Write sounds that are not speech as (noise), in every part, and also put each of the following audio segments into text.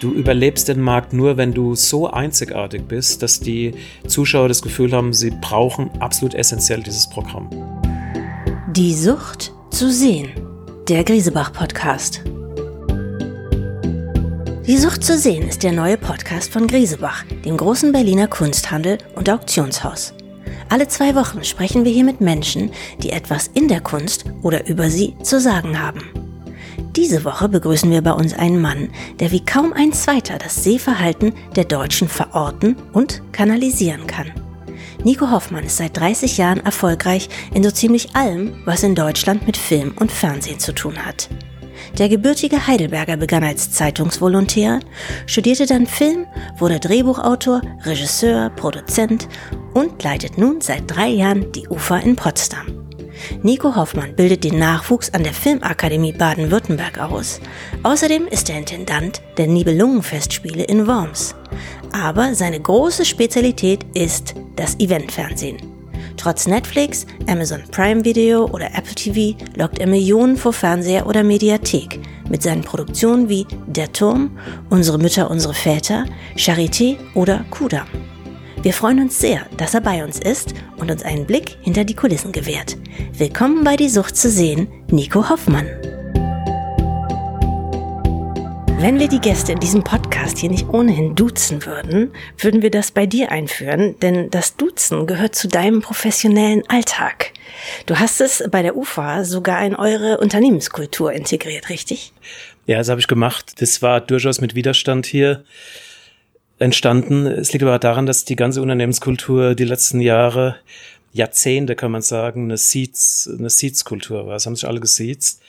Du überlebst den Markt nur, wenn du so einzigartig bist, dass die Zuschauer das Gefühl haben, sie brauchen absolut essentiell dieses Programm. Die Sucht zu sehen. Der Griesebach-Podcast. Die Sucht zu sehen ist der neue Podcast von Griesebach, dem großen Berliner Kunsthandel und Auktionshaus. Alle zwei Wochen sprechen wir hier mit Menschen, die etwas in der Kunst oder über sie zu sagen haben. Diese Woche begrüßen wir bei uns einen Mann, der wie kaum ein zweiter das Sehverhalten der Deutschen verorten und kanalisieren kann. Nico Hoffmann ist seit 30 Jahren erfolgreich in so ziemlich allem, was in Deutschland mit Film und Fernsehen zu tun hat. Der gebürtige Heidelberger begann als Zeitungsvolontär, studierte dann Film, wurde Drehbuchautor, Regisseur, Produzent und leitet nun seit drei Jahren die UFA in Potsdam. Nico Hoffmann bildet den Nachwuchs an der Filmakademie Baden-Württemberg aus. Außerdem ist er Intendant der Nibelungenfestspiele in Worms. Aber seine große Spezialität ist das Eventfernsehen. Trotz Netflix, Amazon Prime Video oder Apple TV lockt er Millionen vor Fernseher oder Mediathek mit seinen Produktionen wie Der Turm, Unsere Mütter, unsere Väter, Charité oder Kudam. Wir freuen uns sehr, dass er bei uns ist und uns einen Blick hinter die Kulissen gewährt. Willkommen bei Die Sucht zu sehen, Nico Hoffmann. Wenn wir die Gäste in diesem Podcast hier nicht ohnehin duzen würden, würden wir das bei dir einführen, denn das Duzen gehört zu deinem professionellen Alltag. Du hast es bei der UFA sogar in eure Unternehmenskultur integriert, richtig? Ja, das habe ich gemacht. Das war durchaus mit Widerstand hier entstanden. Es liegt aber daran, dass die ganze Unternehmenskultur die letzten Jahre, Jahrzehnte kann man sagen, eine Seeds, eine Seeds-Kultur war. Es haben sich alle gesiezt.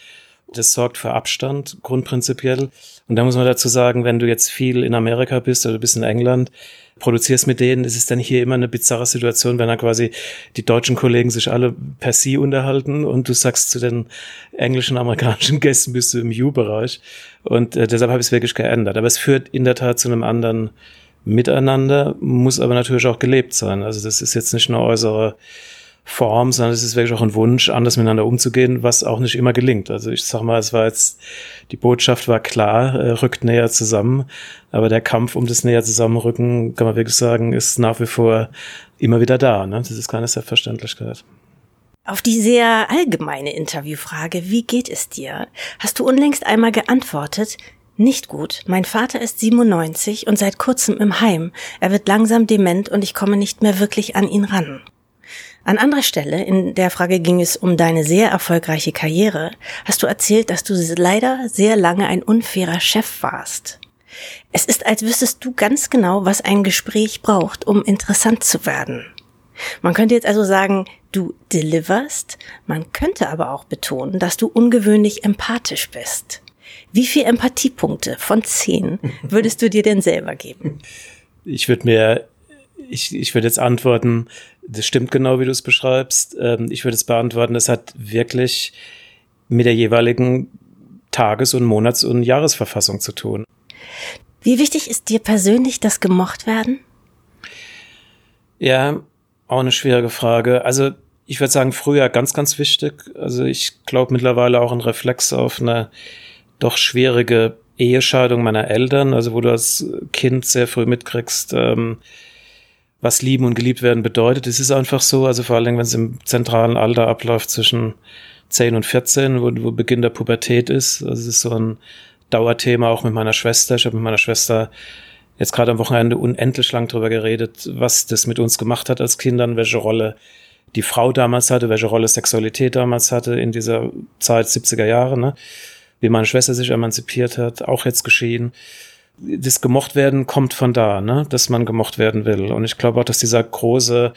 Das sorgt für Abstand, grundprinzipiell. Und da muss man dazu sagen, wenn du jetzt viel in Amerika bist oder bist in England, produzierst mit denen, ist es dann hier immer eine bizarre Situation, wenn dann quasi die deutschen Kollegen sich alle per Sie unterhalten und du sagst zu den englischen, amerikanischen Gästen bist du im You-Bereich. Und äh, deshalb habe ich es wirklich geändert. Aber es führt in der Tat zu einem anderen Miteinander, muss aber natürlich auch gelebt sein. Also das ist jetzt nicht eine äußere Form, sondern es ist wirklich auch ein Wunsch, anders miteinander umzugehen, was auch nicht immer gelingt. Also ich sag mal, es war jetzt, die Botschaft war klar, äh, rückt näher zusammen, aber der Kampf um das näher zusammenrücken, kann man wirklich sagen, ist nach wie vor immer wieder da. Ne? Das ist keine Selbstverständlichkeit. Auf die sehr allgemeine Interviewfrage, wie geht es dir, hast du unlängst einmal geantwortet, nicht gut. Mein Vater ist 97 und seit kurzem im Heim. Er wird langsam dement und ich komme nicht mehr wirklich an ihn ran. An anderer Stelle, in der Frage ging es um deine sehr erfolgreiche Karriere, hast du erzählt, dass du leider sehr lange ein unfairer Chef warst. Es ist, als wüsstest du ganz genau, was ein Gespräch braucht, um interessant zu werden. Man könnte jetzt also sagen, du deliverst, man könnte aber auch betonen, dass du ungewöhnlich empathisch bist. Wie viele Empathiepunkte von zehn (laughs) würdest du dir denn selber geben? Ich würde mir, ich, ich würde jetzt antworten, das stimmt genau, wie du es beschreibst. Ähm, ich würde es beantworten, das hat wirklich mit der jeweiligen Tages- und Monats- und Jahresverfassung zu tun. Wie wichtig ist dir persönlich das gemocht werden? Ja, auch eine schwierige Frage. Also ich würde sagen, früher ganz, ganz wichtig. Also ich glaube mittlerweile auch ein Reflex auf eine doch schwierige Ehescheidung meiner Eltern, also wo du als Kind sehr früh mitkriegst, ähm, was lieben und geliebt werden bedeutet. Es ist einfach so, also vor allen Dingen, wenn es im zentralen Alter abläuft zwischen 10 und 14, wo, wo Beginn der Pubertät ist. Also es ist so ein Dauerthema auch mit meiner Schwester. Ich habe mit meiner Schwester jetzt gerade am Wochenende unendlich lang drüber geredet, was das mit uns gemacht hat als Kindern, welche Rolle die Frau damals hatte, welche Rolle Sexualität damals hatte in dieser Zeit 70er Jahre. Ne? wie meine Schwester sich emanzipiert hat, auch jetzt geschehen. Das gemocht werden kommt von da, ne? dass man gemocht werden will. Und ich glaube auch, dass dieser große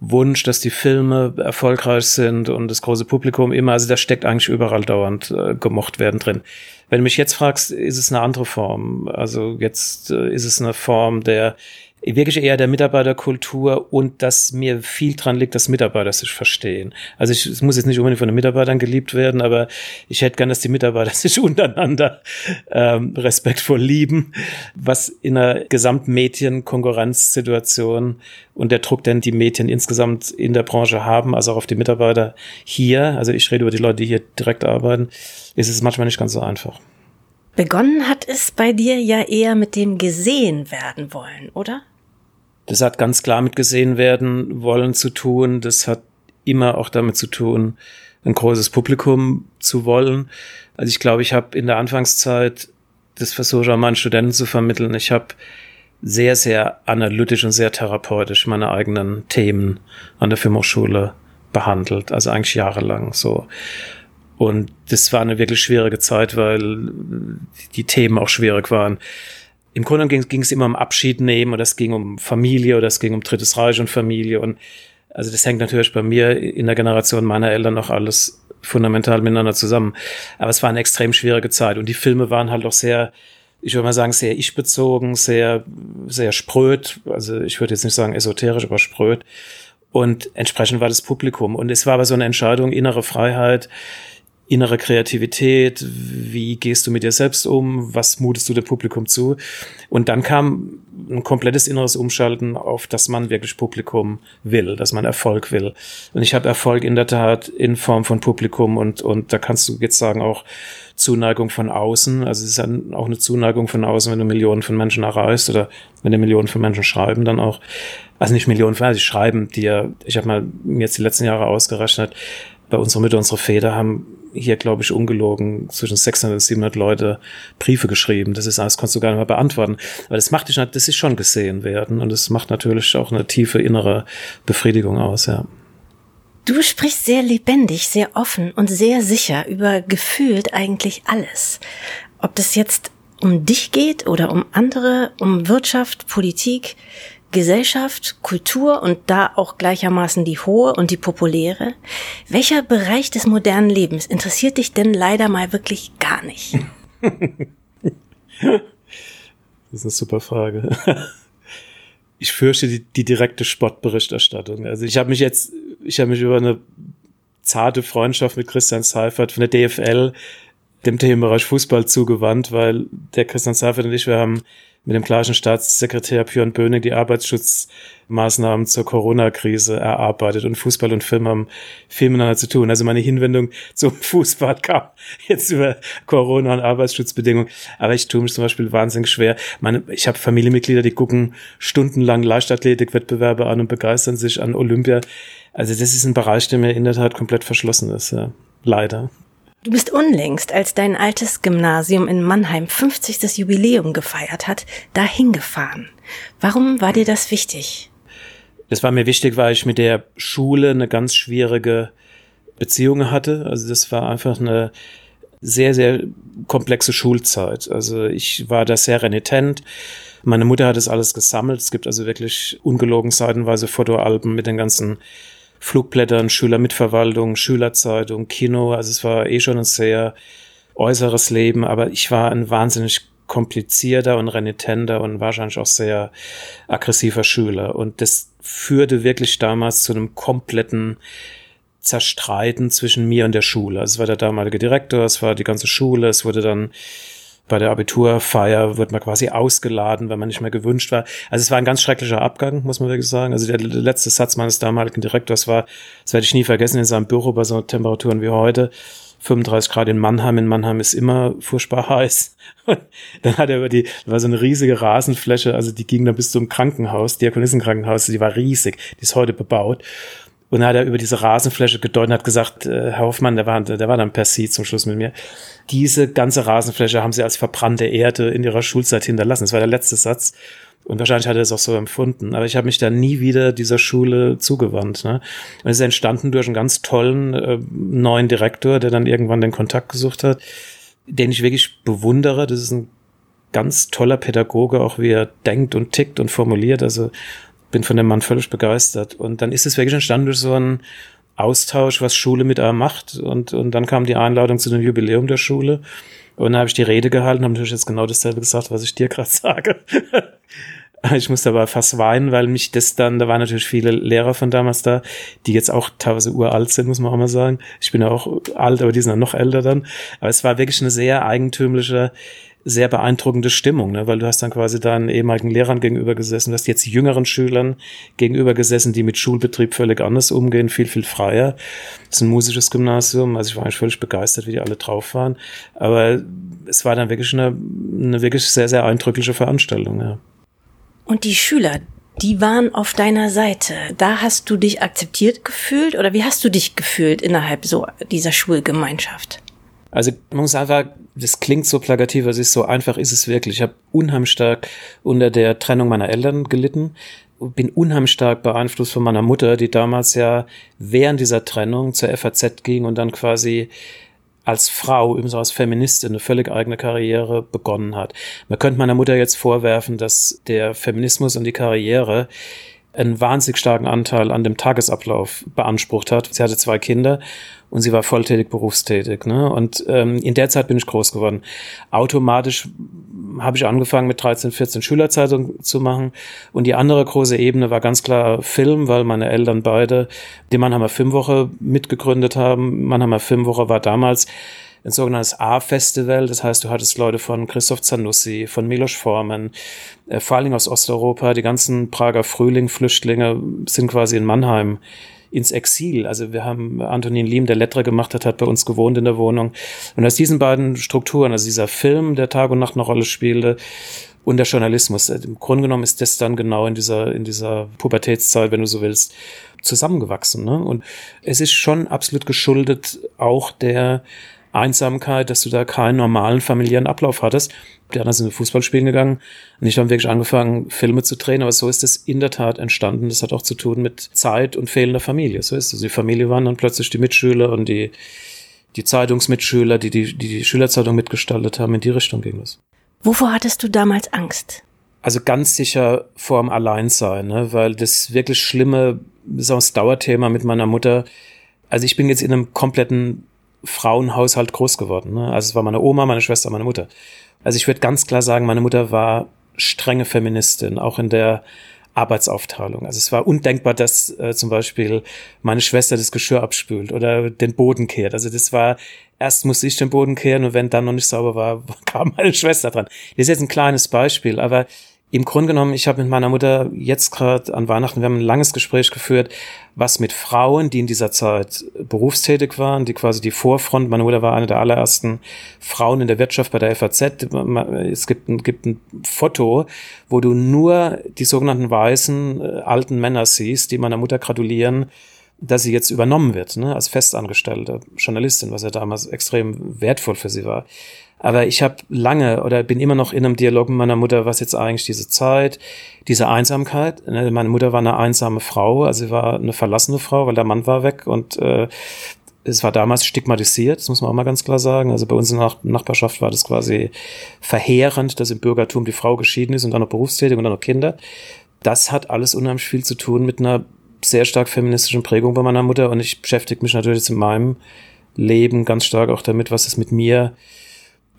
Wunsch, dass die Filme erfolgreich sind und das große Publikum immer, also da steckt eigentlich überall dauernd äh, gemocht werden drin. Wenn du mich jetzt fragst, ist es eine andere Form. Also jetzt äh, ist es eine Form der wirklich eher der Mitarbeiterkultur und dass mir viel dran liegt, dass Mitarbeiter sich verstehen. Also ich, es muss jetzt nicht unbedingt von den Mitarbeitern geliebt werden, aber ich hätte gern, dass die Mitarbeiter (laughs) sich untereinander ähm, respektvoll lieben, was in einer Gesamtmedienkonkurrenzsituation und der Druck, den die Medien insgesamt in der Branche haben, also auch auf die Mitarbeiter hier, also ich rede über die Leute, die hier direkt arbeiten, ist es manchmal nicht ganz so einfach. Begonnen hat es bei dir ja eher mit dem gesehen werden wollen, oder? Das hat ganz klar mit gesehen werden wollen zu tun. Das hat immer auch damit zu tun, ein großes Publikum zu wollen. Also ich glaube, ich habe in der Anfangszeit das versuche an meinen Studenten zu vermitteln. Ich habe sehr, sehr analytisch und sehr therapeutisch meine eigenen Themen an der Filmhochschule behandelt, also eigentlich jahrelang so. Und das war eine wirklich schwierige Zeit, weil die Themen auch schwierig waren. Im Grunde ging es immer um Abschied nehmen oder es ging um Familie oder es ging um Drittes Reich und Familie. Und also das hängt natürlich bei mir in der Generation meiner Eltern noch alles fundamental miteinander zusammen. Aber es war eine extrem schwierige Zeit und die Filme waren halt auch sehr, ich würde mal sagen, sehr ich-bezogen, sehr, sehr spröd. Also ich würde jetzt nicht sagen esoterisch, aber spröd. Und entsprechend war das Publikum. Und es war aber so eine Entscheidung, innere Freiheit, innere Kreativität, wie gehst du mit dir selbst um, was mutest du dem Publikum zu. Und dann kam ein komplettes inneres Umschalten auf, dass man wirklich Publikum will, dass man Erfolg will. Und ich habe Erfolg in der Tat in Form von Publikum und, und da kannst du jetzt sagen auch Zuneigung von außen. Also es ist dann auch eine Zuneigung von außen, wenn du Millionen von Menschen erreichst oder wenn dir Millionen von Menschen schreiben, dann auch, also nicht Millionen von, also schreiben dir, ich habe mal jetzt die letzten Jahre ausgerechnet, bei unserer Mitte, unsere Väter haben hier, glaube ich, ungelogen zwischen 600 und 700 Leute Briefe geschrieben. Das ist alles, kannst du gar nicht mehr beantworten. Aber das macht dich, das ist schon gesehen werden und das macht natürlich auch eine tiefe innere Befriedigung aus, ja. Du sprichst sehr lebendig, sehr offen und sehr sicher über gefühlt eigentlich alles. Ob das jetzt um dich geht oder um andere, um Wirtschaft, Politik, Gesellschaft, Kultur und da auch gleichermaßen die hohe und die populäre. Welcher Bereich des modernen Lebens interessiert dich denn leider mal wirklich gar nicht? (laughs) das ist eine super Frage. Ich fürchte die, die direkte Sportberichterstattung. Also ich habe mich jetzt, ich habe mich über eine zarte Freundschaft mit Christian Seifert von der DFL dem Themenbereich Fußball zugewandt, weil der Christian Seifert und ich, wir haben mit dem gleichen Staatssekretär Björn Böning die Arbeitsschutzmaßnahmen zur Corona-Krise erarbeitet und Fußball und Film haben viel miteinander zu tun. Also meine Hinwendung zum (laughs) Fußball kam jetzt über Corona und Arbeitsschutzbedingungen. Aber ich tue mich zum Beispiel wahnsinnig schwer. Meine, ich habe Familienmitglieder, die gucken stundenlang Leichtathletik-Wettbewerbe an und begeistern sich an Olympia. Also das ist ein Bereich, der mir in der Tat komplett verschlossen ist. Ja. Leider. Du bist unlängst, als dein altes Gymnasium in Mannheim 50. Jubiläum gefeiert hat, dahin gefahren. Warum war dir das wichtig? Das war mir wichtig, weil ich mit der Schule eine ganz schwierige Beziehung hatte. Also das war einfach eine sehr, sehr komplexe Schulzeit. Also ich war da sehr renitent. Meine Mutter hat das alles gesammelt. Es gibt also wirklich ungelogen seitenweise Fotoalben mit den ganzen Flugblättern, Schülermitverwaltung, Schülerzeitung, Kino. Also es war eh schon ein sehr äußeres Leben, aber ich war ein wahnsinnig komplizierter und renitenter und wahrscheinlich auch sehr aggressiver Schüler. Und das führte wirklich damals zu einem kompletten Zerstreiten zwischen mir und der Schule. Also es war der damalige Direktor, es war die ganze Schule, es wurde dann bei der Abiturfeier wird man quasi ausgeladen, wenn man nicht mehr gewünscht war. Also es war ein ganz schrecklicher Abgang, muss man wirklich sagen. Also der letzte Satz meines damaligen Direktors war, das werde ich nie vergessen, in seinem Büro bei so Temperaturen wie heute, 35 Grad in Mannheim. In Mannheim ist immer furchtbar heiß. dann hat er über die, war so eine riesige Rasenfläche, also die ging dann bis zum Krankenhaus, Diakonissenkrankenhaus, die war riesig, die ist heute bebaut. Und dann hat er über diese Rasenfläche gedeutet und hat gesagt, äh, Herr Hoffmann, der war, der war dann per Sie zum Schluss mit mir. Diese ganze Rasenfläche haben sie als verbrannte Erde in ihrer Schulzeit hinterlassen. Das war der letzte Satz. Und wahrscheinlich hat er es auch so empfunden. Aber ich habe mich dann nie wieder dieser Schule zugewandt. Ne? Und es ist entstanden durch einen ganz tollen äh, neuen Direktor, der dann irgendwann den Kontakt gesucht hat, den ich wirklich bewundere. Das ist ein ganz toller Pädagoge, auch wie er denkt und tickt und formuliert. Also bin von dem Mann völlig begeistert. Und dann ist es wirklich entstanden durch so einen Austausch, was Schule mit einem macht. Und, und dann kam die Einladung zu dem Jubiläum der Schule. Und dann habe ich die Rede gehalten, habe natürlich jetzt genau dasselbe gesagt, was ich dir gerade sage. (laughs) ich musste aber fast weinen, weil mich das dann, da waren natürlich viele Lehrer von damals da, die jetzt auch teilweise uralt sind, muss man auch mal sagen. Ich bin ja auch alt, aber die sind dann noch älter dann. Aber es war wirklich eine sehr eigentümliche sehr beeindruckende Stimmung, ne? weil du hast dann quasi deinen ehemaligen Lehrern gegenüber gesessen, du hast jetzt jüngeren Schülern gegenüber gesessen, die mit Schulbetrieb völlig anders umgehen, viel, viel freier. Das ist ein musisches Gymnasium, also ich war eigentlich völlig begeistert, wie die alle drauf waren. Aber es war dann wirklich eine, eine wirklich sehr, sehr eindrückliche Veranstaltung. Ja. Und die Schüler, die waren auf deiner Seite. Da hast du dich akzeptiert gefühlt oder wie hast du dich gefühlt innerhalb so dieser Schulgemeinschaft? Also man muss einfach, das klingt so plakativ, es ist so einfach ist es wirklich. Ich habe unheimlich stark unter der Trennung meiner Eltern gelitten, bin unheimlich stark beeinflusst von meiner Mutter, die damals ja während dieser Trennung zur FAZ ging und dann quasi als Frau, eben so als Feministin, eine völlig eigene Karriere begonnen hat. Man könnte meiner Mutter jetzt vorwerfen, dass der Feminismus und die Karriere einen wahnsinnig starken Anteil an dem Tagesablauf beansprucht hat. Sie hatte zwei Kinder und sie war volltätig berufstätig. Ne? Und ähm, in der Zeit bin ich groß geworden. Automatisch habe ich angefangen mit 13, 14 Schülerzeitungen zu machen. Und die andere große Ebene war ganz klar Film, weil meine Eltern beide die Mannheimer Filmwoche mitgegründet haben. Mannheimer Filmwoche war damals ein sogenanntes A-Festival. Das heißt, du hattest Leute von Christoph Zanussi, von Milos Forman, äh, vor Dingen aus Osteuropa. Die ganzen Prager Frühling-Flüchtlinge sind quasi in Mannheim ins Exil. Also wir haben Antonin Liem, der Lettre gemacht hat, hat bei uns gewohnt in der Wohnung. Und aus diesen beiden Strukturen, also dieser Film, der Tag und Nacht eine Rolle spielte, und der Journalismus. Äh, Im Grunde genommen ist das dann genau in dieser, in dieser Pubertätszeit, wenn du so willst, zusammengewachsen. Ne? Und es ist schon absolut geschuldet auch der Einsamkeit, dass du da keinen normalen familiären Ablauf hattest. Die anderen sind Fußball spielen gegangen und ich habe wirklich angefangen, Filme zu drehen, aber so ist es in der Tat entstanden. Das hat auch zu tun mit Zeit und fehlender Familie. So ist es. Die Familie waren dann plötzlich die Mitschüler und die, die Zeitungsmitschüler, die, die die, die Schülerzeitung mitgestaltet haben. In die Richtung ging es. Wovor hattest du damals Angst? Also ganz sicher vorm Alleinsein, ne? weil das wirklich schlimme, besonders Dauerthema mit meiner Mutter. Also ich bin jetzt in einem kompletten Frauenhaushalt groß geworden. Ne? Also es war meine Oma, meine Schwester, meine Mutter. Also ich würde ganz klar sagen, meine Mutter war strenge Feministin, auch in der Arbeitsaufteilung. Also es war undenkbar, dass äh, zum Beispiel meine Schwester das Geschirr abspült oder den Boden kehrt. Also das war, erst musste ich den Boden kehren und wenn dann noch nicht sauber war, (laughs) kam meine Schwester dran. Das ist jetzt ein kleines Beispiel, aber im Grunde genommen, ich habe mit meiner Mutter jetzt gerade an Weihnachten, wir haben ein langes Gespräch geführt, was mit Frauen, die in dieser Zeit berufstätig waren, die quasi die Vorfront, meine Mutter war eine der allerersten Frauen in der Wirtschaft bei der FAZ. Es gibt ein, gibt ein Foto, wo du nur die sogenannten weißen äh, alten Männer siehst, die meiner Mutter gratulieren, dass sie jetzt übernommen wird, ne, als festangestellte Journalistin, was ja damals extrem wertvoll für sie war. Aber ich habe lange oder bin immer noch in einem Dialog mit meiner Mutter, was jetzt eigentlich diese Zeit, diese Einsamkeit. Ne, meine Mutter war eine einsame Frau, also sie war eine verlassene Frau, weil der Mann war weg und äh, es war damals stigmatisiert, das muss man auch mal ganz klar sagen. Also bei uns in der Nachbarschaft war das quasi verheerend, dass im Bürgertum die Frau geschieden ist und dann noch berufstätig und dann noch Kinder. Das hat alles unheimlich viel zu tun mit einer sehr stark feministischen Prägung bei meiner Mutter und ich beschäftige mich natürlich jetzt in meinem Leben ganz stark auch damit, was es mit mir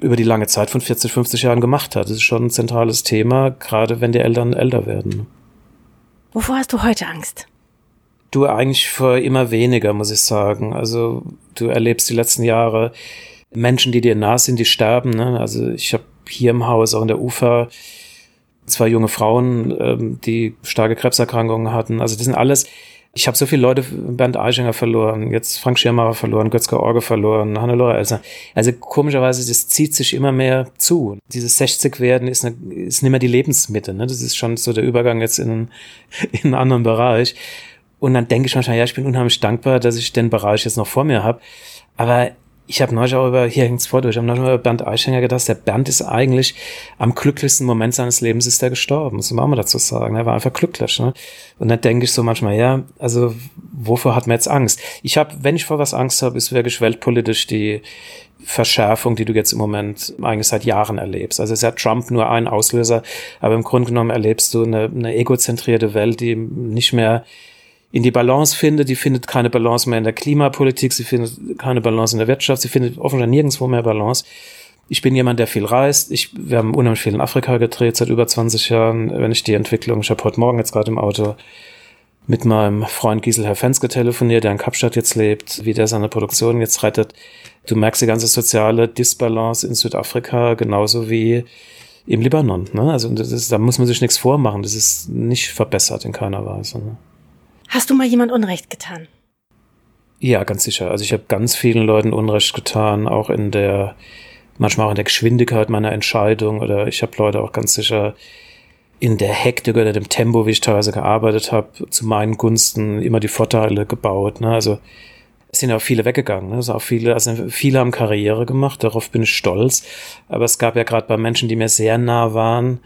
über die lange Zeit von 40, 50 Jahren gemacht hat. Das ist schon ein zentrales Thema, gerade wenn die Eltern älter werden. Wovor hast du heute Angst? Du eigentlich vor immer weniger, muss ich sagen. Also du erlebst die letzten Jahre Menschen, die dir nah sind, die sterben. Ne? Also ich habe hier im Haus, auch in der Ufer, zwei junge Frauen, ähm, die starke Krebserkrankungen hatten. Also das sind alles ich habe so viele Leute, Bernd Eichinger verloren, jetzt Frank Schirmacher verloren, Götzke Orge verloren, Hannelore Elser. Also komischerweise, das zieht sich immer mehr zu. Dieses 60 werden ist, eine, ist nicht mehr die Lebensmitte. Ne? Das ist schon so der Übergang jetzt in, (laughs) in einen anderen Bereich. Und dann denke ich manchmal, ja, ich bin unheimlich dankbar, dass ich den Bereich jetzt noch vor mir habe. Aber ich habe neulich auch über, hier hängt's vor durch, ich habe neulich über Bernd Eichinger gedacht, der Bernd ist eigentlich am glücklichsten Moment seines Lebens ist er gestorben, muss man auch mal dazu sagen. Er war einfach glücklich. Ne? Und dann denke ich so manchmal, ja, also wovor hat man jetzt Angst? Ich habe, wenn ich vor was Angst habe, ist wirklich weltpolitisch die Verschärfung, die du jetzt im Moment eigentlich seit Jahren erlebst. Also ist ja Trump nur ein Auslöser, aber im Grunde genommen erlebst du eine, eine egozentrierte Welt, die nicht mehr in die Balance findet. Die findet keine Balance mehr in der Klimapolitik, sie findet keine Balance in der Wirtschaft, sie findet offensichtlich nirgendwo mehr Balance. Ich bin jemand, der viel reist. Ich, wir haben unheimlich viel in Afrika gedreht seit über 20 Jahren. Wenn ich die Entwicklung, ich habe heute Morgen jetzt gerade im Auto mit meinem Freund Gisel Herr Fenske telefoniert, der in Kapstadt jetzt lebt, wie der seine Produktion jetzt rettet. Du merkst die ganze soziale Disbalance in Südafrika genauso wie im Libanon. Ne? Also das ist, da muss man sich nichts vormachen. Das ist nicht verbessert in keiner Weise. Ne? Hast du mal jemand Unrecht getan? Ja, ganz sicher. Also ich habe ganz vielen Leuten Unrecht getan, auch in der, manchmal auch in der Geschwindigkeit meiner Entscheidung oder ich habe Leute auch ganz sicher in der Hektik oder dem Tempo, wie ich teilweise gearbeitet habe, zu meinen Gunsten immer die Vorteile gebaut. Ne? Also es sind ja auch viele weggegangen. Ne? Also auch viele, also viele haben Karriere gemacht, darauf bin ich stolz. Aber es gab ja gerade bei Menschen, die mir sehr nah waren,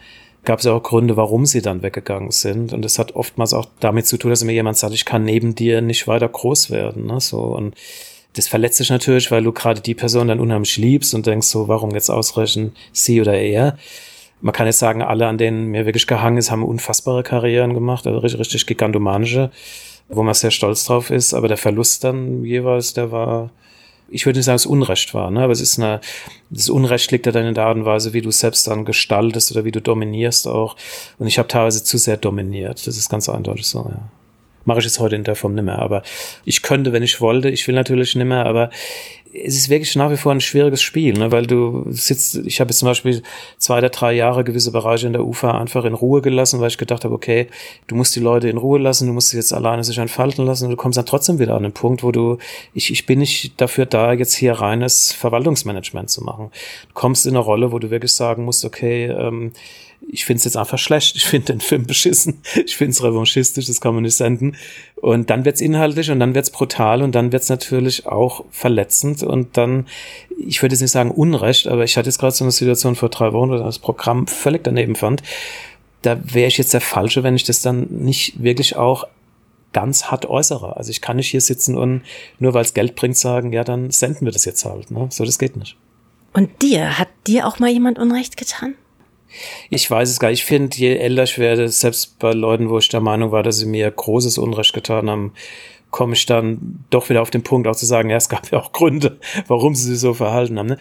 gab es ja auch Gründe, warum sie dann weggegangen sind. Und es hat oftmals auch damit zu tun, dass mir jemand sagt, ich kann neben dir nicht weiter groß werden. Ne? So und das verletzt dich natürlich, weil du gerade die Person dann unheimlich liebst und denkst so, warum jetzt ausrechnen sie oder er? Man kann jetzt sagen, alle, an denen mir wirklich gehangen ist, haben unfassbare Karrieren gemacht, also richtig, richtig gigantomanische, wo man sehr stolz drauf ist. Aber der Verlust dann jeweils, der war, ich würde nicht sagen, es Unrecht war, ne? aber es ist eine, das Unrecht liegt ja dann in der Art und Weise, wie du selbst dann gestaltest oder wie du dominierst auch. Und ich habe teilweise zu sehr dominiert. Das ist ganz eindeutig so, ja. Mache ich es heute in der Form nimmer. Aber ich könnte, wenn ich wollte. Ich will natürlich nimmer, aber es ist wirklich nach wie vor ein schwieriges Spiel, ne? weil du sitzt, ich habe jetzt zum Beispiel zwei oder drei Jahre gewisse Bereiche in der UFA einfach in Ruhe gelassen, weil ich gedacht habe, okay, du musst die Leute in Ruhe lassen, du musst sie jetzt alleine sich entfalten lassen und du kommst dann trotzdem wieder an den Punkt, wo du, ich, ich bin nicht dafür da, jetzt hier reines Verwaltungsmanagement zu machen. Du kommst in eine Rolle, wo du wirklich sagen musst, okay, ähm, ich finde es jetzt einfach schlecht, (laughs) ich finde den Film beschissen, (laughs) ich finde es revanchistisch, das kann man nicht senden. Und dann wird's inhaltlich und dann wird's brutal und dann wird's natürlich auch verletzend und dann, ich würde jetzt nicht sagen Unrecht, aber ich hatte jetzt gerade so eine Situation vor drei Wochen, wo das Programm völlig daneben fand. Da wäre ich jetzt der Falsche, wenn ich das dann nicht wirklich auch ganz hart äußere. Also ich kann nicht hier sitzen und nur weil es Geld bringt sagen, ja, dann senden wir das jetzt halt. Ne? So, das geht nicht. Und dir, hat dir auch mal jemand Unrecht getan? Ich weiß es gar nicht. Ich finde, je älter ich werde, selbst bei Leuten, wo ich der Meinung war, dass sie mir großes Unrecht getan haben, komme ich dann doch wieder auf den Punkt, auch zu sagen, ja, es gab ja auch Gründe, warum sie sich so verhalten haben. Ne?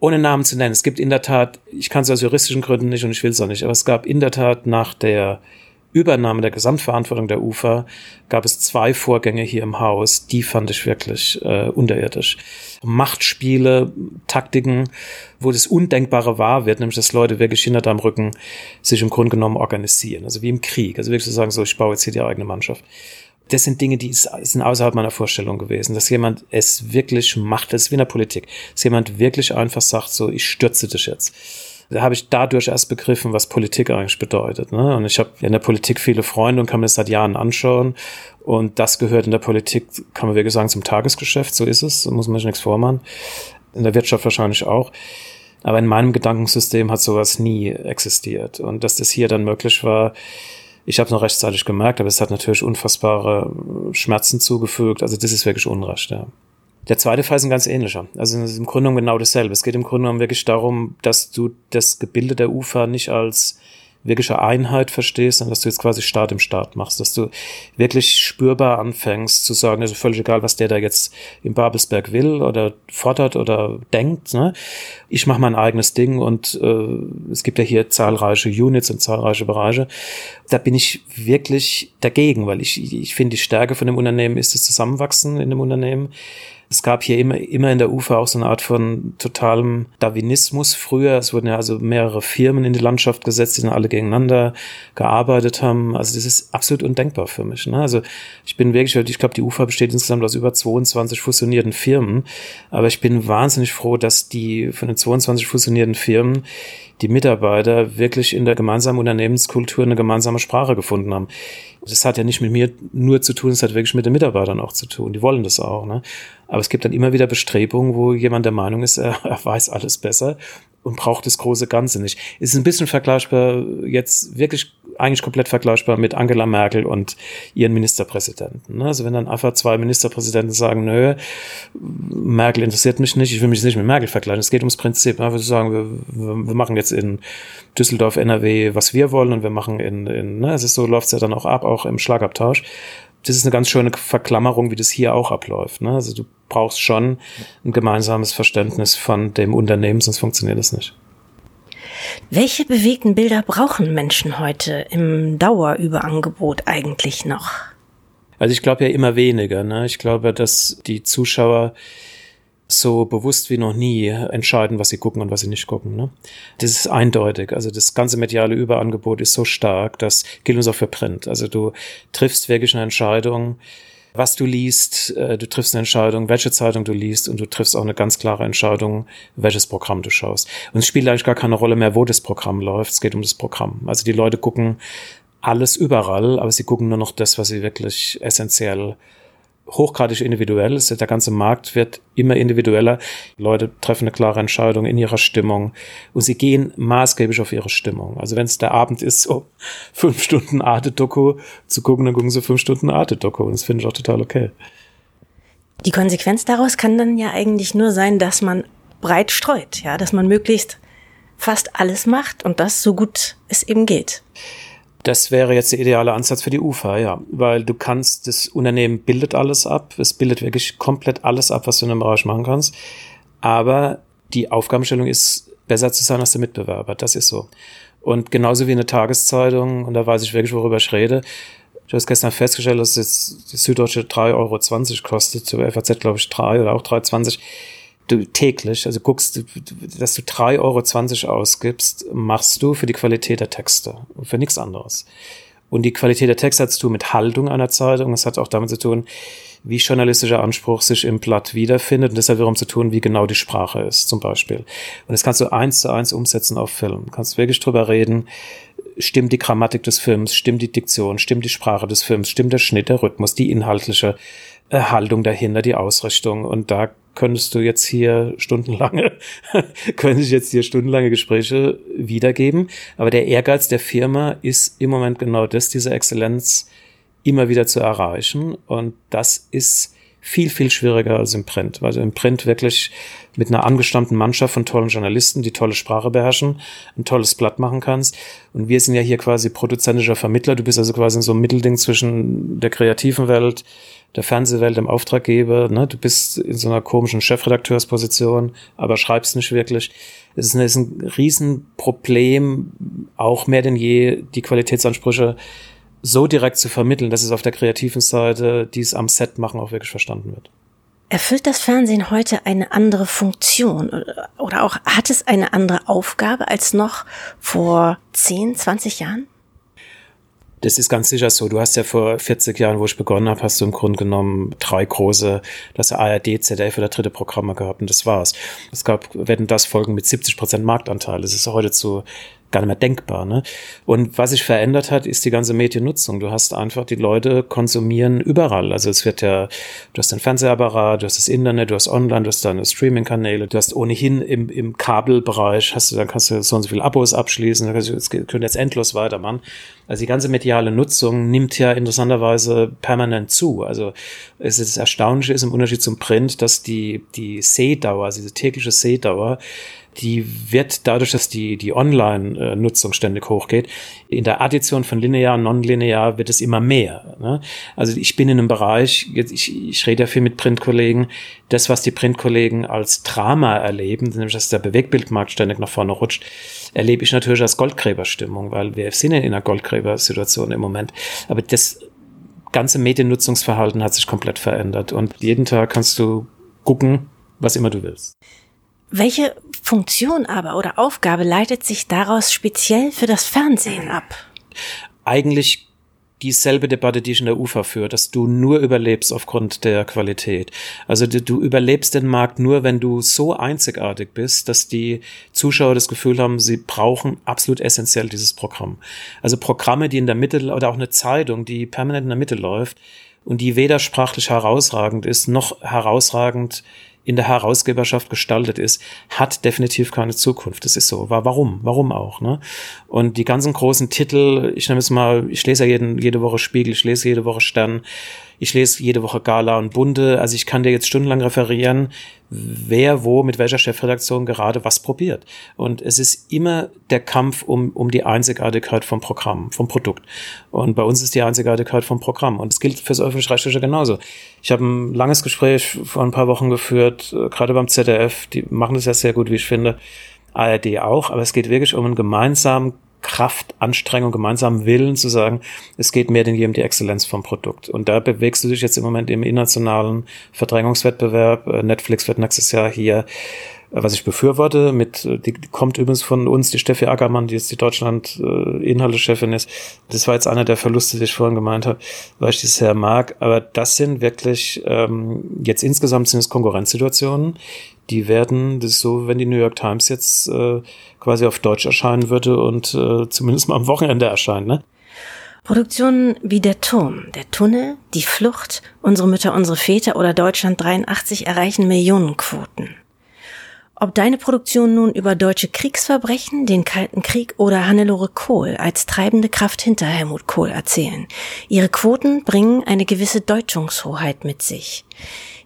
Ohne Namen zu nennen. Es gibt in der Tat, ich kann es aus juristischen Gründen nicht und ich will es auch nicht, aber es gab in der Tat nach der Übernahme der Gesamtverantwortung der UFA gab es zwei Vorgänge hier im Haus, die fand ich wirklich äh, unterirdisch. Machtspiele, Taktiken, wo das Undenkbare wahr wird, nämlich dass Leute wirklich hinter deinem Rücken sich im Grunde genommen organisieren, also wie im Krieg, also wirklich zu sagen, so ich baue jetzt hier die eigene Mannschaft. Das sind Dinge, die sind außerhalb meiner Vorstellung gewesen, dass jemand es wirklich macht, das ist wie in der Politik, dass jemand wirklich einfach sagt, so ich stürze dich jetzt da habe ich dadurch erst begriffen, was Politik eigentlich bedeutet. Ne? Und ich habe in der Politik viele Freunde und kann mir das seit Jahren anschauen. Und das gehört in der Politik, kann man wirklich sagen, zum Tagesgeschäft. So ist es, muss man sich nichts vormachen. In der Wirtschaft wahrscheinlich auch. Aber in meinem Gedankensystem hat sowas nie existiert. Und dass das hier dann möglich war, ich habe es noch rechtzeitig gemerkt, aber es hat natürlich unfassbare Schmerzen zugefügt. Also das ist wirklich Unrecht, ja. Der zweite Fall ist ein ganz ähnlicher. Also es ist im Grunde genommen genau dasselbe. Es geht im Grunde genommen wirklich darum, dass du das Gebilde der Ufer nicht als wirkliche Einheit verstehst, sondern dass du jetzt quasi Staat im Staat machst, dass du wirklich spürbar anfängst zu sagen, also völlig egal, was der da jetzt im Babelsberg will oder fordert oder denkt. Ne? Ich mache mein eigenes Ding und äh, es gibt ja hier zahlreiche Units und zahlreiche Bereiche. Da bin ich wirklich dagegen, weil ich, ich finde, die Stärke von dem Unternehmen ist das Zusammenwachsen in dem Unternehmen es gab hier immer, immer in der UFA auch so eine Art von totalem Darwinismus früher. Es wurden ja also mehrere Firmen in die Landschaft gesetzt, die dann alle gegeneinander gearbeitet haben. Also das ist absolut undenkbar für mich. Ne? Also ich bin wirklich, ich glaube, die UFA besteht insgesamt aus über 22 fusionierten Firmen. Aber ich bin wahnsinnig froh, dass die von den 22 fusionierten Firmen die Mitarbeiter wirklich in der gemeinsamen Unternehmenskultur eine gemeinsame Sprache gefunden haben. Das hat ja nicht mit mir nur zu tun, es hat wirklich mit den Mitarbeitern auch zu tun. Die wollen das auch. Ne? Aber es gibt dann immer wieder Bestrebungen, wo jemand der Meinung ist, (laughs) er, er weiß alles besser und braucht das große Ganze nicht. Ist ein bisschen vergleichbar, jetzt wirklich eigentlich komplett vergleichbar mit Angela Merkel und ihren Ministerpräsidenten. Ne? Also wenn dann einfach zwei Ministerpräsidenten sagen, nö, Merkel interessiert mich nicht, ich will mich nicht mit Merkel vergleichen. Es geht ums Prinzip. Einfach zu sagen, wir, wir machen jetzt in Düsseldorf, NRW, was wir wollen und wir machen in, in ne? es ist so, läuft es ja dann auch ab, auch im Schlagabtausch das ist eine ganz schöne Verklammerung, wie das hier auch abläuft. Ne? Also du brauchst schon ein gemeinsames Verständnis von dem Unternehmen, sonst funktioniert das nicht. Welche bewegten Bilder brauchen Menschen heute im Dauerüberangebot eigentlich noch? Also ich glaube ja immer weniger. Ne? Ich glaube, dass die Zuschauer so bewusst wie noch nie entscheiden, was sie gucken und was sie nicht gucken. Ne? Das ist eindeutig. Also das ganze mediale Überangebot ist so stark, das gilt uns auch für Print. Also du triffst wirklich eine Entscheidung, was du liest, äh, du triffst eine Entscheidung, welche Zeitung du liest und du triffst auch eine ganz klare Entscheidung, welches Programm du schaust. Und es spielt eigentlich gar keine Rolle mehr, wo das Programm läuft. Es geht um das Programm. Also die Leute gucken alles überall, aber sie gucken nur noch das, was sie wirklich essentiell hochgradig individuell ist. Der ganze Markt wird immer individueller. Leute treffen eine klare Entscheidung in ihrer Stimmung und sie gehen maßgeblich auf ihre Stimmung. Also wenn es der Abend ist, so (laughs) fünf Stunden Arte-Doku zu gucken, dann gucken sie fünf Stunden Arte-Doku und das finde ich auch total okay. Die Konsequenz daraus kann dann ja eigentlich nur sein, dass man breit streut, ja, dass man möglichst fast alles macht und das so gut es eben geht. Das wäre jetzt der ideale Ansatz für die UFA, ja, weil du kannst, das Unternehmen bildet alles ab, es bildet wirklich komplett alles ab, was du in dem Bereich machen kannst, aber die Aufgabenstellung ist, besser zu sein als der Mitbewerber, das ist so. Und genauso wie eine Tageszeitung, und da weiß ich wirklich, worüber ich rede, Du hast gestern festgestellt, dass jetzt die Süddeutsche 3,20 Euro kostet, zur FAZ glaube ich 3 oder auch 3,20 du täglich, also guckst, dass du 3,20 Euro ausgibst, machst du für die Qualität der Texte und für nichts anderes. Und die Qualität der Texte hat zu tun mit Haltung einer Zeitung. Es hat auch damit zu tun, wie journalistischer Anspruch sich im Blatt wiederfindet und deshalb wiederum zu tun, wie genau die Sprache ist, zum Beispiel. Und das kannst du eins zu eins umsetzen auf Film. Du kannst wirklich drüber reden, stimmt die Grammatik des Films, stimmt die Diktion, stimmt die Sprache des Films, stimmt der Schnitt, der Rhythmus, die inhaltliche Haltung dahinter, die Ausrichtung. Und da könntest du jetzt hier stundenlange, (laughs) könnte ich jetzt hier stundenlange Gespräche wiedergeben. Aber der Ehrgeiz der Firma ist im Moment genau das, diese Exzellenz immer wieder zu erreichen. Und das ist viel, viel schwieriger als im Print, weil du im Print wirklich mit einer angestammten Mannschaft von tollen Journalisten, die tolle Sprache beherrschen, ein tolles Blatt machen kannst. Und wir sind ja hier quasi produzentischer Vermittler. Du bist also quasi in so einem Mittelding zwischen der kreativen Welt, der Fernsehwelt, dem Auftraggeber. Ne? Du bist in so einer komischen Chefredakteursposition, aber schreibst nicht wirklich. Es ist ein, ist ein Riesenproblem, auch mehr denn je die Qualitätsansprüche so direkt zu vermitteln, dass es auf der kreativen Seite, die es am Set machen, auch wirklich verstanden wird. Erfüllt das Fernsehen heute eine andere Funktion oder auch hat es eine andere Aufgabe als noch vor 10, 20 Jahren? Das ist ganz sicher so. Du hast ja vor 40 Jahren, wo ich begonnen habe, hast du im Grunde genommen drei große, das ARD, ZDF oder dritte Programme gehabt und das war's. Es gab, werden das Folgen mit 70 Prozent Marktanteil. Es ist heute zu gar nicht mehr denkbar. Ne? Und was sich verändert hat, ist die ganze Mediennutzung. Du hast einfach, die Leute konsumieren überall. Also es wird ja, du hast den Fernsehapparat, du hast das Internet, du hast Online, du hast deine Streaming-Kanäle, du hast ohnehin im, im Kabelbereich, hast du, dann kannst du so und so viele Abos abschließen, es können jetzt endlos weitermachen. Also die ganze mediale Nutzung nimmt ja interessanterweise permanent zu. Also es ist das Erstaunliche ist im Unterschied zum Print, dass die, die Sehdauer, also diese tägliche Sehdauer, die wird dadurch, dass die, die Online-Nutzung ständig hochgeht, in der Addition von linear und nonlinear wird es immer mehr. Ne? Also ich bin in einem Bereich, jetzt, ich, ich rede ja viel mit Printkollegen, das, was die Printkollegen als Drama erleben, nämlich dass der Bewegbildmarkt ständig nach vorne rutscht, erlebe ich natürlich als Goldgräberstimmung, weil wir sind ja in einer Goldgräbersituation im Moment. Aber das ganze Mediennutzungsverhalten hat sich komplett verändert und jeden Tag kannst du gucken, was immer du willst. Welche Funktion aber oder Aufgabe leitet sich daraus speziell für das Fernsehen ab? Eigentlich dieselbe Debatte, die ich in der UFA führe, dass du nur überlebst aufgrund der Qualität. Also du, du, überlebst den Markt nur, wenn du so einzigartig bist, dass die Zuschauer das Gefühl haben, sie brauchen absolut essentiell dieses Programm. Also Programme, die in der Mitte oder auch eine Zeitung, die permanent in der Mitte läuft und die weder sprachlich herausragend ist, noch herausragend in der Herausgeberschaft gestaltet ist, hat definitiv keine Zukunft. Das ist so. Warum? Warum auch? Ne? Und die ganzen großen Titel, ich nehme es mal, ich lese ja jeden, jede Woche Spiegel, ich lese jede Woche Stern, ich lese jede Woche Gala und Bunde. Also ich kann dir jetzt stundenlang referieren, wer wo mit welcher Chefredaktion gerade was probiert. Und es ist immer der Kampf um, um die Einzigartigkeit vom Programm, vom Produkt. Und bei uns ist die Einzigartigkeit vom Programm. Und es gilt fürs öffentlich-rechtliche genauso. Ich habe ein langes Gespräch vor ein paar Wochen geführt, äh, gerade beim ZDF. Die machen das ja sehr gut, wie ich finde. ARD auch. Aber es geht wirklich um einen gemeinsamen Kraftanstrengung, gemeinsamen Willen zu sagen, es geht mehr denn je um die Exzellenz vom Produkt. Und da bewegst du dich jetzt im Moment im internationalen Verdrängungswettbewerb. Äh, Netflix wird nächstes Jahr hier was ich befürworte, mit, die, die kommt übrigens von uns, die Steffi Ackermann, die jetzt die Deutschland-Inhalte-Chefin äh, ist. Das war jetzt einer der Verluste, die ich vorhin gemeint habe, weil ich das sehr mag. Aber das sind wirklich, ähm, jetzt insgesamt sind es Konkurrenzsituationen, die werden, das ist so, wenn die New York Times jetzt äh, quasi auf Deutsch erscheinen würde und äh, zumindest mal am Wochenende erscheinen, ne? Produktionen wie Der Turm, Der Tunnel, Die Flucht, Unsere Mütter, unsere Väter oder Deutschland 83 erreichen Millionenquoten. Ob deine Produktion nun über deutsche Kriegsverbrechen, den Kalten Krieg oder Hannelore Kohl als treibende Kraft hinter Helmut Kohl erzählen, ihre Quoten bringen eine gewisse Deutungshoheit mit sich.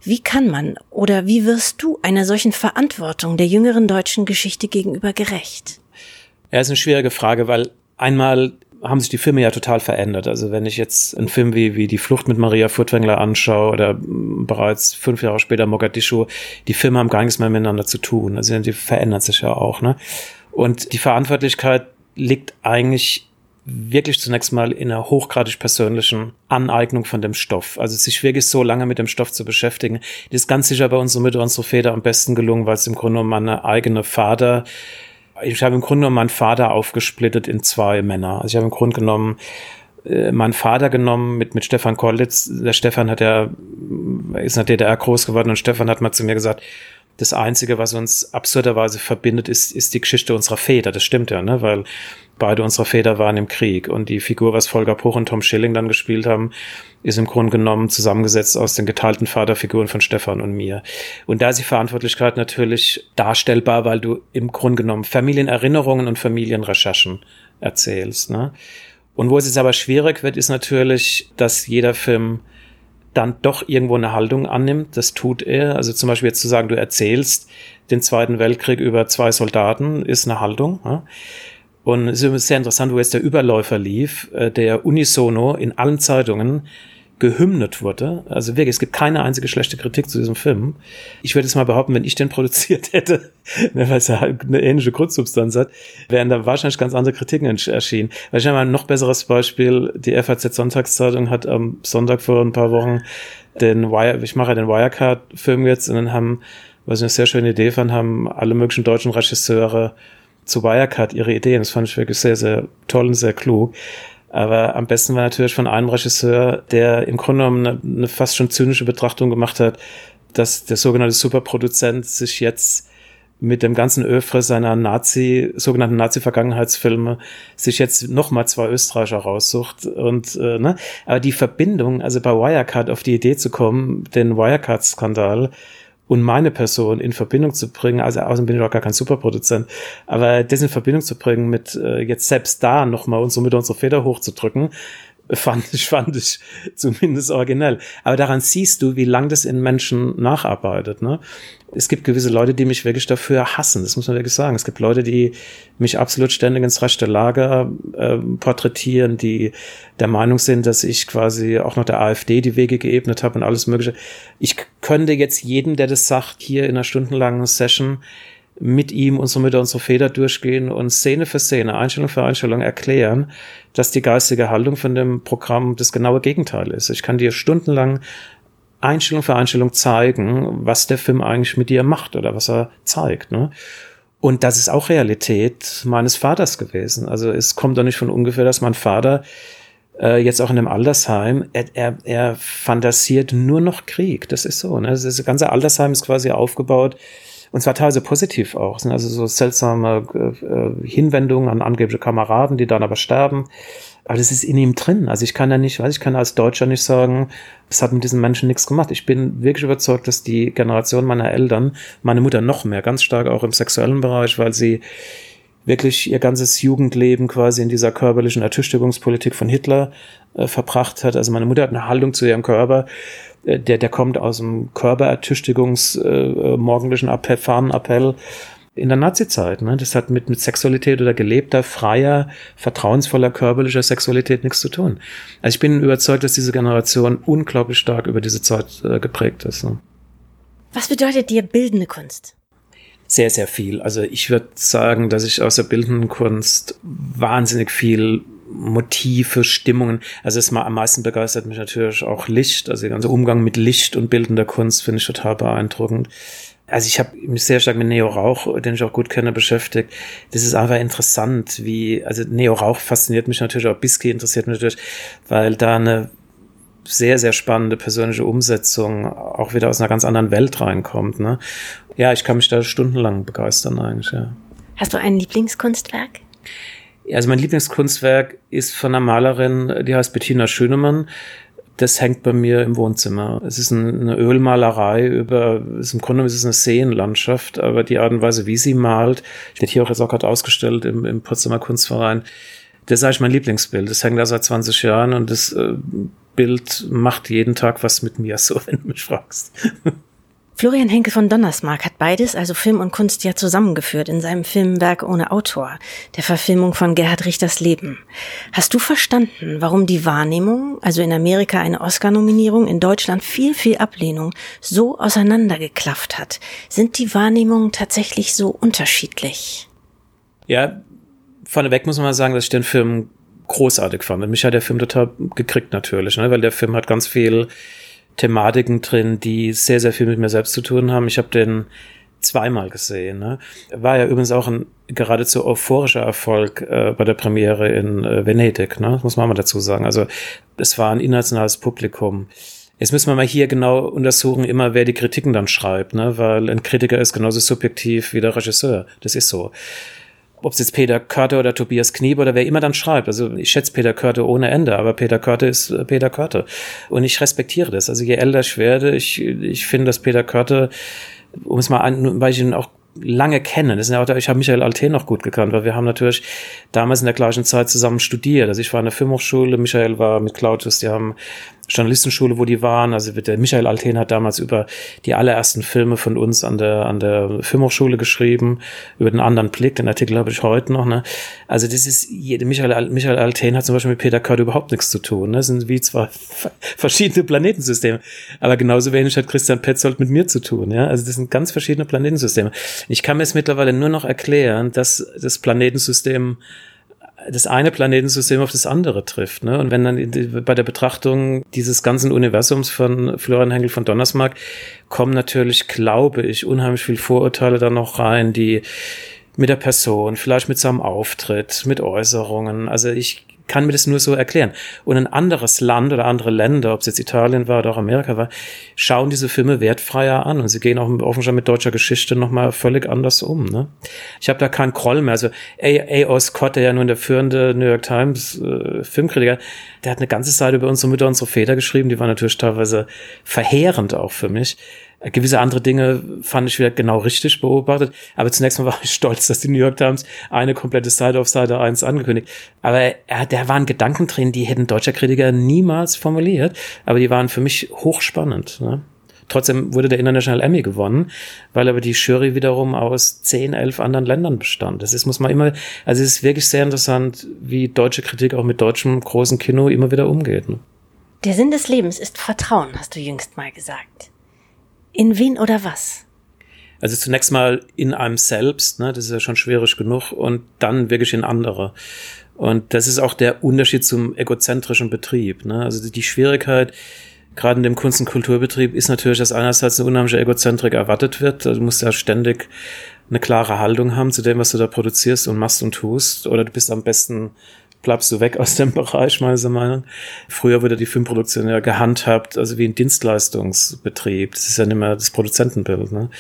Wie kann man oder wie wirst du einer solchen Verantwortung der jüngeren deutschen Geschichte gegenüber gerecht? Ja, ist eine schwierige Frage, weil einmal haben sich die Filme ja total verändert. Also wenn ich jetzt einen Film wie, wie Die Flucht mit Maria Furtwängler anschaue oder bereits fünf Jahre später Mogadischu, die Filme haben gar nichts mehr miteinander zu tun. Also die verändern sich ja auch. Ne? Und die Verantwortlichkeit liegt eigentlich wirklich zunächst mal in einer hochgradig persönlichen Aneignung von dem Stoff. Also sich wirklich so lange mit dem Stoff zu beschäftigen. Das ist ganz sicher bei unserer Mütter, unsere Väter am besten gelungen, weil es im Grunde um meine eigene Vater ich habe im Grunde genommen meinen Vater aufgesplittet in zwei Männer. Also ich habe im Grunde genommen äh, meinen Vater genommen mit, mit Stefan Kollitz. Der Stefan hat ja, ist in der DDR groß geworden und Stefan hat mal zu mir gesagt, das Einzige, was uns absurderweise verbindet, ist, ist die Geschichte unserer Väter. Das stimmt ja, ne? weil beide unserer Väter waren im Krieg. Und die Figur, was Volker Bruch und Tom Schilling dann gespielt haben, ist im Grunde genommen zusammengesetzt aus den geteilten Vaterfiguren von Stefan und mir. Und da ist die Verantwortlichkeit natürlich darstellbar, weil du im Grunde genommen Familienerinnerungen und Familienrecherchen erzählst. Ne? Und wo es jetzt aber schwierig wird, ist natürlich, dass jeder Film dann doch irgendwo eine Haltung annimmt. Das tut er. Also zum Beispiel jetzt zu sagen, du erzählst den Zweiten Weltkrieg über zwei Soldaten, ist eine Haltung. Ja? Und es ist sehr interessant, wo jetzt der Überläufer lief, äh, der unisono in allen Zeitungen gehymnet wurde. Also wirklich, es gibt keine einzige schlechte Kritik zu diesem Film. Ich würde es mal behaupten, wenn ich den (laughs) produziert hätte, ne, weil es ja halt eine ähnliche Grundsubstanz hat, wären da wahrscheinlich ganz andere Kritiken erschienen. Weil ich habe ein noch besseres Beispiel. Die FAZ Sonntagszeitung hat am Sonntag vor ein paar Wochen den Wire, ich mache ja den Wirecard-Film jetzt und dann haben, was ich eine sehr schöne Idee fand, haben alle möglichen deutschen Regisseure zu Wirecard ihre Ideen. Das fand ich wirklich sehr, sehr toll und sehr klug. Aber am besten war natürlich von einem Regisseur, der im Grunde genommen eine, eine fast schon zynische Betrachtung gemacht hat, dass der sogenannte Superproduzent sich jetzt mit dem ganzen Öfre seiner Nazi, sogenannten Nazi-Vergangenheitsfilme sich jetzt nochmal zwei Österreicher raussucht. Und äh, ne? Aber die Verbindung, also bei Wirecard auf die Idee zu kommen, den Wirecard-Skandal und meine Person in Verbindung zu bringen, also außerdem bin ich auch gar kein Superproduzent, aber das in Verbindung zu bringen mit äh, jetzt selbst da nochmal unsere mit unserer Feder hochzudrücken, fand ich, fand ich zumindest originell. Aber daran siehst du, wie lang das in Menschen nacharbeitet. Ne? Es gibt gewisse Leute, die mich wirklich dafür hassen, das muss man wirklich sagen. Es gibt Leute, die mich absolut ständig ins rechte Lager äh, porträtieren, die der Meinung sind, dass ich quasi auch noch der AfD die Wege geebnet habe und alles Mögliche. Ich könnte jetzt jedem, der das sagt, hier in einer stundenlangen Session mit ihm unsere Mütter, unsere Väter durchgehen und Szene für Szene, Einstellung für Einstellung erklären, dass die geistige Haltung von dem Programm das genaue Gegenteil ist. Ich kann dir stundenlang Einstellung für Einstellung zeigen, was der Film eigentlich mit dir macht oder was er zeigt. Ne? Und das ist auch Realität meines Vaters gewesen. Also es kommt doch nicht von ungefähr, dass mein Vater äh, jetzt auch in einem Altersheim, er, er, er fantasiert nur noch Krieg. Das ist so. Ne? Das ganze Altersheim ist quasi aufgebaut und zwar teilweise positiv auch. sind also so seltsame äh, Hinwendungen an angebliche Kameraden, die dann aber sterben. Aber das ist in ihm drin. Also ich kann ja nicht, weiß ich kann als Deutscher nicht sagen, es hat mit diesen Menschen nichts gemacht. Ich bin wirklich überzeugt, dass die Generation meiner Eltern, meine Mutter noch mehr, ganz stark auch im sexuellen Bereich, weil sie wirklich ihr ganzes Jugendleben quasi in dieser körperlichen Ertüchtigungspolitik von Hitler äh, verbracht hat. Also meine Mutter hat eine Haltung zu ihrem Körper, äh, der, der kommt aus dem Körperertüchtigungs äh, morgendlichen Appell, Fahnenappell in der Nazizeit. Ne? Das hat mit, mit Sexualität oder gelebter, freier, vertrauensvoller körperlicher Sexualität nichts zu tun. Also ich bin überzeugt, dass diese Generation unglaublich stark über diese Zeit äh, geprägt ist. Ne? Was bedeutet dir bildende Kunst? sehr, sehr viel. Also ich würde sagen, dass ich aus der bildenden Kunst wahnsinnig viel Motive, Stimmungen. Also es am meisten begeistert mich natürlich auch Licht. Also der ganze Umgang mit Licht und bildender Kunst finde ich total beeindruckend. Also ich habe mich sehr stark mit Neo Rauch, den ich auch gut kenne, beschäftigt. Das ist einfach interessant, wie, also Neo Rauch fasziniert mich natürlich, auch Bisky interessiert mich natürlich, weil da eine sehr, sehr spannende persönliche Umsetzung auch wieder aus einer ganz anderen Welt reinkommt. Ne? Ja, ich kann mich da stundenlang begeistern eigentlich, ja. Hast du ein Lieblingskunstwerk? Also mein Lieblingskunstwerk ist von einer Malerin, die heißt Bettina Schönemann. Das hängt bei mir im Wohnzimmer. Es ist eine Ölmalerei über, ist im Grunde ist es eine Seenlandschaft, aber die Art und Weise, wie sie malt, wird hier auch jetzt auch gerade ausgestellt im, im Potsdamer Kunstverein. Das ist eigentlich mein Lieblingsbild. Das hängt da seit 20 Jahren und das äh, Bild macht jeden Tag was mit mir, (laughs) so wenn du mich fragst. Florian Henke von Donnersmarck hat beides, also Film und Kunst, ja zusammengeführt in seinem Filmwerk ohne Autor, der Verfilmung von Gerhard Richters Leben. Hast du verstanden, warum die Wahrnehmung, also in Amerika eine Oscar-Nominierung, in Deutschland viel, viel Ablehnung, so auseinandergeklafft hat? Sind die Wahrnehmungen tatsächlich so unterschiedlich? Ja, vorneweg muss man mal sagen, dass ich den Film großartig fand. Mich hat der Film total gekriegt natürlich, ne? weil der Film hat ganz viel Thematiken drin, die sehr, sehr viel mit mir selbst zu tun haben. Ich habe den zweimal gesehen. Ne? War ja übrigens auch ein geradezu euphorischer Erfolg äh, bei der Premiere in äh, Venedig, ne? muss man mal dazu sagen. Also es war ein internationales Publikum. Jetzt müssen wir mal hier genau untersuchen, immer wer die Kritiken dann schreibt, ne? weil ein Kritiker ist genauso subjektiv wie der Regisseur. Das ist so ob es jetzt Peter Körte oder Tobias Kniebe oder wer immer dann schreibt. Also ich schätze Peter Körte ohne Ende, aber Peter Körte ist äh, Peter Körte. Und ich respektiere das. Also je älter ich werde, ich, ich finde, dass Peter Körte, um es mal an, weil ich ihn auch lange kenne. Das ist ja auch, ich habe Michael Alten noch gut gekannt, weil wir haben natürlich damals in der gleichen Zeit zusammen studiert. Also ich war in der Filmhochschule, Michael war mit Claudius, die haben Journalistenschule, wo die waren. Also der Michael Alten hat damals über die allerersten Filme von uns an der, an der Filmhochschule geschrieben, über den anderen Blick, den Artikel habe ich heute noch. Ne? Also das ist, Michael, Michael Alten hat zum Beispiel mit Peter Kurt überhaupt nichts zu tun. Ne? Das sind wie zwei verschiedene Planetensysteme. Aber genauso wenig hat Christian Petzold mit mir zu tun. Ja? Also das sind ganz verschiedene Planetensysteme. Ich kann mir es mittlerweile nur noch erklären, dass das Planetensystem das eine Planetensystem auf das andere trifft. Ne? Und wenn dann bei der Betrachtung dieses ganzen Universums von Florian Henkel von Donnersmarck kommen natürlich, glaube ich, unheimlich viel Vorurteile da noch rein, die mit der Person, vielleicht mit seinem Auftritt, mit Äußerungen. Also ich kann mir das nur so erklären. Und ein anderes Land oder andere Länder, ob es jetzt Italien war oder auch Amerika war, schauen diese Filme wertfreier an und sie gehen auch offenbar mit deutscher Geschichte nochmal völlig anders um. Ne? Ich habe da keinen Kroll mehr. Also A. A. Scott, der ja nun der führende New York Times äh, Filmkritiker, der hat eine ganze Seite über unsere Mütter, unsere Väter geschrieben, die war natürlich teilweise verheerend auch für mich. Gewisse andere Dinge fand ich wieder genau richtig beobachtet. Aber zunächst mal (laughs) war ich stolz, dass die New York Times eine komplette Seite auf Seite 1 angekündigt. Aber er, da waren Gedanken drin, die hätten deutscher Kritiker niemals formuliert. Aber die waren für mich hochspannend. Ne? Trotzdem wurde der International Emmy gewonnen, weil aber die Jury wiederum aus zehn, elf anderen Ländern bestand. Das ist, muss man immer, also es ist wirklich sehr interessant, wie deutsche Kritik auch mit deutschem großen Kino immer wieder umgeht. Ne? Der Sinn des Lebens ist Vertrauen, hast du jüngst mal gesagt. In wen oder was? Also zunächst mal in einem selbst, ne, das ist ja schon schwierig genug, und dann wirklich in andere. Und das ist auch der Unterschied zum egozentrischen Betrieb. Ne? Also die Schwierigkeit, gerade in dem Kunst- und Kulturbetrieb, ist natürlich, dass einerseits eine unheimliche Egozentrik erwartet wird. Also du musst ja ständig eine klare Haltung haben zu dem, was du da produzierst und machst und tust. Oder du bist am besten bleibst du weg aus dem (laughs) Bereich, meiner Meinung. Früher wurde die Filmproduktion ja gehandhabt, also wie ein Dienstleistungsbetrieb. Das ist ja nicht mehr das Produzentenbild. Ne?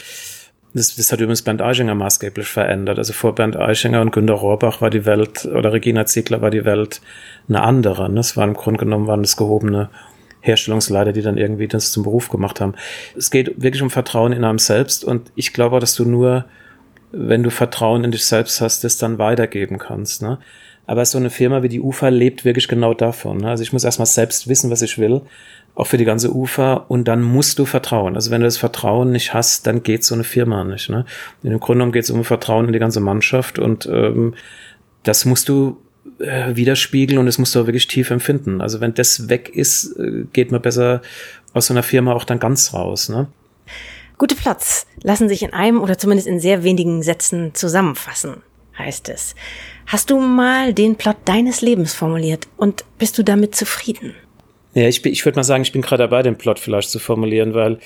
Das, das hat übrigens Bernd Eichinger maßgeblich verändert. Also vor Bernd Eichinger und Günter Rohrbach war die Welt, oder Regina Ziegler war die Welt eine andere. Ne? Das war im Grunde genommen waren das gehobene Herstellungsleiter, die dann irgendwie das zum Beruf gemacht haben. Es geht wirklich um Vertrauen in einem selbst und ich glaube, dass du nur, wenn du Vertrauen in dich selbst hast, das dann weitergeben kannst. Ne? Aber so eine Firma wie die UFA lebt wirklich genau davon. Ne? Also ich muss erstmal selbst wissen, was ich will, auch für die ganze UFA, und dann musst du vertrauen. Also wenn du das Vertrauen nicht hast, dann geht so eine Firma nicht. Ne? In dem Grunde genommen geht es um Vertrauen in die ganze Mannschaft und ähm, das musst du äh, widerspiegeln und das musst du auch wirklich tief empfinden. Also wenn das weg ist, äh, geht man besser aus so einer Firma auch dann ganz raus. Ne? Gute Plots lassen sich in einem oder zumindest in sehr wenigen Sätzen zusammenfassen, heißt es. Hast du mal den Plot deines Lebens formuliert und bist du damit zufrieden? Ja, ich, ich würde mal sagen, ich bin gerade dabei, den Plot vielleicht zu formulieren, weil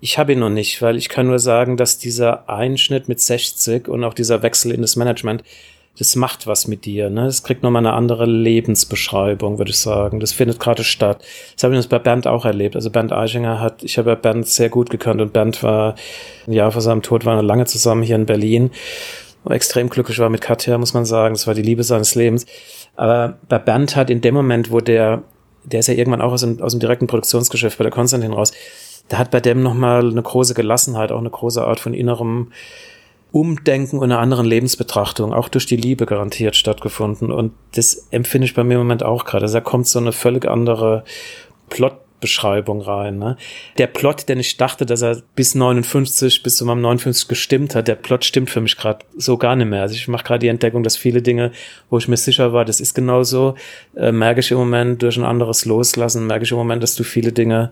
ich habe ihn noch nicht, weil ich kann nur sagen, dass dieser Einschnitt mit 60 und auch dieser Wechsel in das Management, das macht was mit dir. Ne? Das kriegt nochmal eine andere Lebensbeschreibung, würde ich sagen. Das findet gerade statt. Das habe ich bei Bernd auch erlebt. Also Bernd Eichinger hat, ich habe ja Bernd sehr gut gekannt und Bernd war ein Jahr vor seinem Tod, waren wir lange zusammen hier in Berlin. Extrem glücklich war mit Katja, muss man sagen. Das war die Liebe seines Lebens. Aber bei Bernd hat in dem Moment, wo der, der ist ja irgendwann auch aus dem, aus dem direkten Produktionsgeschäft bei der Konstantin raus, da hat bei dem nochmal eine große Gelassenheit, auch eine große Art von innerem Umdenken und einer anderen Lebensbetrachtung, auch durch die Liebe garantiert stattgefunden. Und das empfinde ich bei mir im Moment auch gerade. Also da kommt so eine völlig andere Plotbeschreibung rein. Ne? Der Plot, den ich dachte, dass er bis 59, bis zu meinem 59 gestimmt hat, der Plot stimmt für mich gerade so gar nicht mehr. Also ich mache gerade die Entdeckung, dass viele Dinge, wo ich mir sicher war, das ist genauso, äh, merke ich im Moment durch ein anderes Loslassen, merke ich im Moment, dass du viele Dinge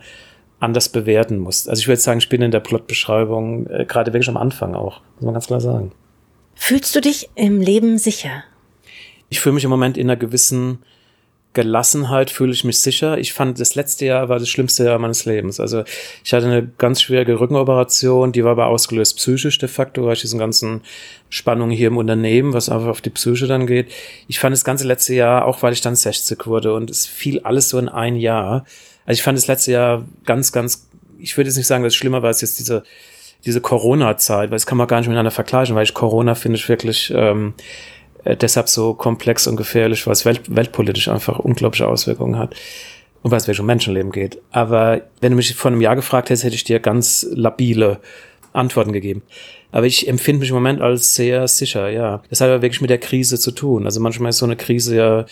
anders bewerten musst. Also ich würde sagen, ich bin in der Plotbeschreibung äh, gerade wirklich am Anfang auch, muss man ganz klar sagen. Fühlst du dich im Leben sicher? Ich fühle mich im Moment in einer gewissen Gelassenheit, fühle ich mich sicher. Ich fand, das letzte Jahr war das schlimmste Jahr meines Lebens. Also ich hatte eine ganz schwierige Rückenoperation, die war aber ausgelöst psychisch de facto, weil ich diesen ganzen Spannungen hier im Unternehmen, was einfach auf die Psyche dann geht. Ich fand das ganze letzte Jahr, auch weil ich dann 60 wurde und es fiel alles so in ein Jahr also ich fand das letzte Jahr ganz, ganz, ich würde jetzt nicht sagen, dass es schlimmer war als jetzt diese, diese Corona-Zeit, weil das kann man gar nicht miteinander vergleichen, weil ich Corona finde ich wirklich ähm, äh, deshalb so komplex und gefährlich, weil es welt weltpolitisch einfach unglaubliche Auswirkungen hat und weil es wirklich um Menschenleben geht. Aber wenn du mich vor einem Jahr gefragt hättest, hätte ich dir ganz labile Antworten gegeben. Aber ich empfinde mich im Moment als sehr sicher, ja. Das hat aber wirklich mit der Krise zu tun. Also manchmal ist so eine Krise ja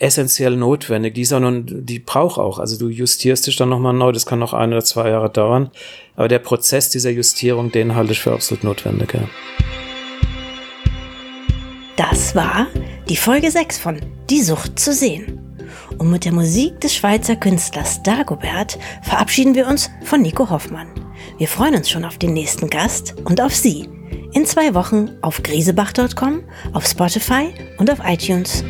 essentiell notwendig. Die ist auch noch, die braucht auch. Also du justierst dich dann nochmal neu. Das kann noch ein oder zwei Jahre dauern. Aber der Prozess dieser Justierung, den halte ich für absolut notwendig. Ja. Das war die Folge 6 von Die Sucht zu sehen. Und mit der Musik des Schweizer Künstlers Dagobert verabschieden wir uns von Nico Hoffmann. Wir freuen uns schon auf den nächsten Gast und auf Sie. In zwei Wochen auf griesebach.com, auf Spotify und auf iTunes.